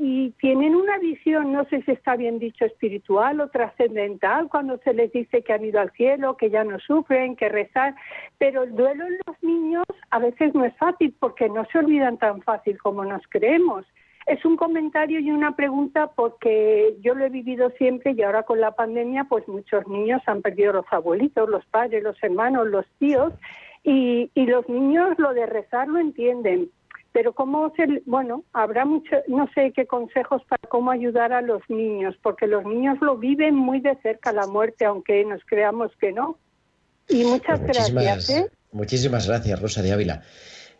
y tienen una visión, no sé si está bien dicho, espiritual o trascendental cuando se les dice que han ido al cielo, que ya no sufren, que rezar, pero el duelo en los niños a veces no es fácil porque no se olvidan tan fácil como nos creemos. Es un comentario y una pregunta porque yo lo he vivido siempre y ahora con la pandemia pues muchos niños han perdido los abuelitos, los padres, los hermanos, los tíos y, y los niños lo de rezar lo entienden, pero cómo se, bueno, habrá mucho, no sé qué consejos para cómo ayudar a los niños, porque los niños lo viven muy de cerca la muerte, aunque nos creamos que no. Y muchas pues gracias. ¿eh? Muchísimas gracias, Rosa de Ávila.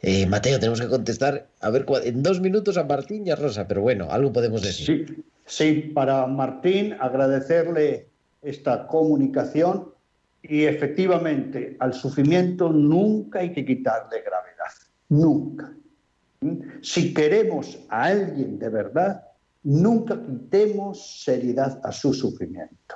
Eh, Mateo, tenemos que contestar, a ver, en dos minutos a Martín y a Rosa, pero bueno, algo podemos decir. Sí, sí, para Martín agradecerle esta comunicación y efectivamente, al sufrimiento nunca hay que quitarle gravedad, nunca. Si queremos a alguien de verdad, nunca quitemos seriedad a su sufrimiento.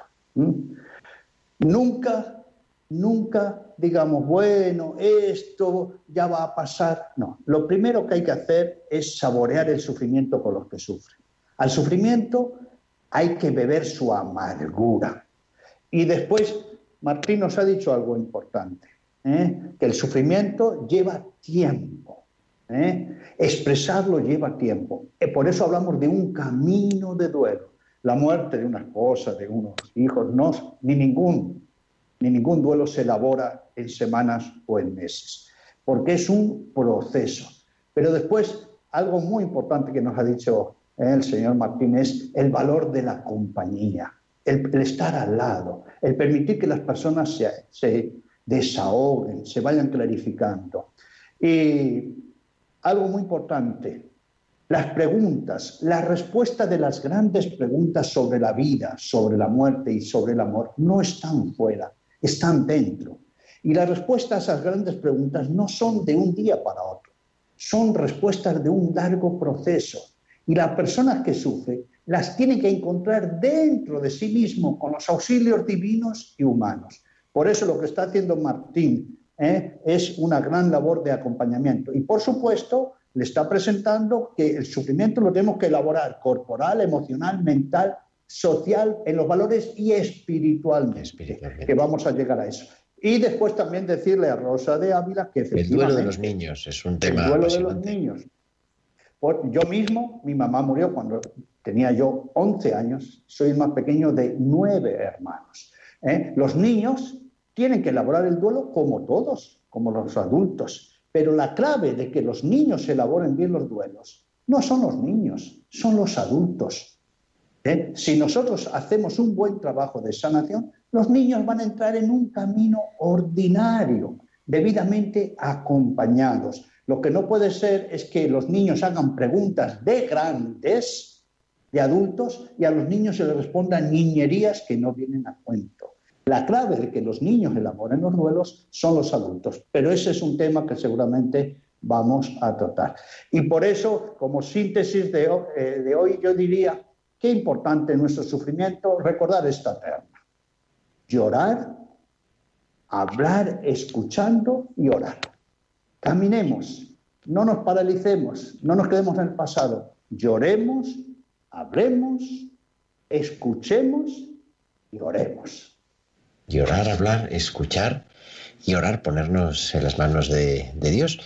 Nunca, nunca digamos, bueno, esto ya va a pasar. No, lo primero que hay que hacer es saborear el sufrimiento con los que sufren. Al sufrimiento hay que beber su amargura. Y después Martín nos ha dicho algo importante, ¿eh? que el sufrimiento lleva tiempo. ¿Eh? Expresarlo lleva tiempo. Y por eso hablamos de un camino de duelo. La muerte de una esposa, de unos hijos, no, ni ningún, ni ningún duelo se elabora en semanas o en meses, porque es un proceso. Pero después, algo muy importante que nos ha dicho ¿eh? el señor Martín es el valor de la compañía el, estar al lado, el permitir que las personas se, se desahoguen, se vayan clarificando. Y algo muy importante, las preguntas, la respuesta de las grandes preguntas sobre la vida, sobre la muerte y sobre el amor no están fuera, están dentro. Y las respuestas a esas grandes preguntas no son de un día para otro, son respuestas de un largo proceso. Y las personas que sufren las tienen que encontrar dentro de sí mismo con los auxilios divinos y humanos. Por eso lo que está haciendo Martín ¿eh? es una gran labor de acompañamiento. Y por supuesto, le está presentando que el sufrimiento lo tenemos que elaborar corporal, emocional, mental, social, en los valores y espiritualmente, espiritualmente. que vamos a llegar a eso. Y después también decirle a Rosa de Ávila que El duelo de los niños es un tema. El duelo de los niños. yo mismo, mi mamá murió cuando tenía yo 11 años, soy el más pequeño de nueve hermanos. ¿eh? Los niños tienen que elaborar el duelo como todos, como los adultos. Pero la clave de que los niños elaboren bien los duelos no son los niños, son los adultos. ¿eh? Si nosotros hacemos un buen trabajo de sanación, los niños van a entrar en un camino ordinario, debidamente acompañados. Lo que no puede ser es que los niños hagan preguntas de grandes, de adultos, y a los niños se les respondan niñerías que no vienen a cuento. La clave de que los niños elaboren los duelos son los adultos, pero ese es un tema que seguramente vamos a tratar. Y por eso, como síntesis de, eh, de hoy, yo diría, qué importante nuestro sufrimiento recordar esta terna llorar, hablar escuchando y orar. Caminemos, no nos paralicemos, no nos quedemos en el pasado. Lloremos, hablemos, escuchemos y oremos. Llorar, hablar, escuchar y orar, ponernos en las manos de, de Dios.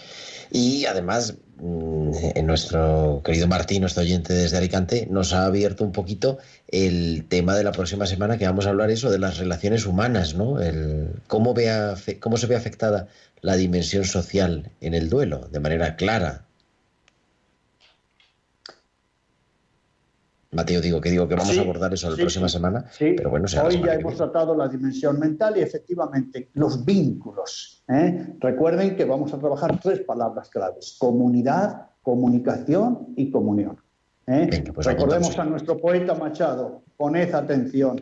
Y además Mm, en nuestro querido Martín, nuestro oyente desde Alicante, nos ha abierto un poquito el tema de la próxima semana que vamos a hablar eso de las relaciones humanas, ¿no? El, cómo, cómo se ve afectada la dimensión social en el duelo de manera clara, Mateo, digo que digo que vamos a abordar eso la próxima semana, pero bueno, hoy ya hemos tratado la dimensión mental y efectivamente los vínculos. ¿eh? Recuerden que vamos a trabajar tres palabras claves: comunidad, comunicación y comunión. ¿eh? Pues Recordemos a nuestro poeta Machado: poned atención,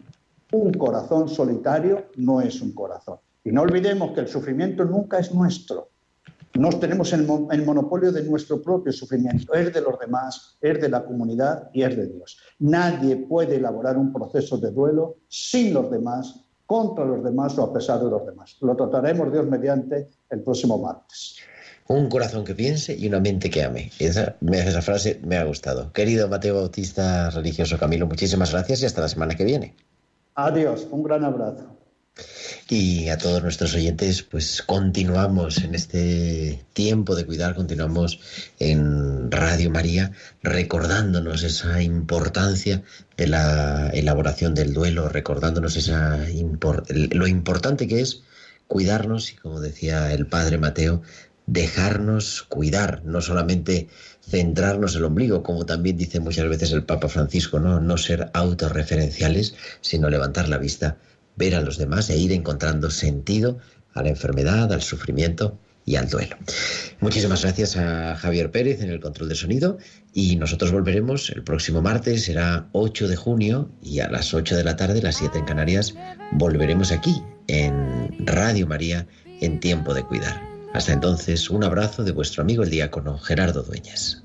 un corazón solitario no es un corazón. Y no olvidemos que el sufrimiento nunca es nuestro. No tenemos el, monopolio de nuestro propio sufrimiento, es de los demás, es de la comunidad y es de Dios. Nadie puede elaborar un proceso de duelo sin los demás, contra los demás o a pesar de los demás. Lo trataremos Dios mediante el próximo martes. Un corazón que piense y una mente que ame. Esa, esa frase me ha gustado. Querido Mateo Bautista, religioso Camilo, muchísimas gracias y hasta la semana que viene. Adiós, un gran abrazo. Y a todos nuestros oyentes, pues continuamos en este tiempo de cuidar, continuamos en Radio María recordándonos esa importancia de la elaboración del duelo, recordándonos esa lo importante que es cuidarnos y como decía el padre Mateo, dejarnos cuidar, no solamente centrarnos el ombligo, como también dice muchas veces el Papa Francisco, no, no ser autorreferenciales, sino levantar la vista ver a los demás e ir encontrando sentido a la enfermedad, al sufrimiento y al duelo. Muchísimas gracias a Javier Pérez en el control de sonido y nosotros volveremos el próximo martes, será 8 de junio y a las 8 de la tarde, las 7 en Canarias, volveremos aquí en Radio María en tiempo de cuidar. Hasta entonces, un abrazo de vuestro amigo el diácono Gerardo Dueñas.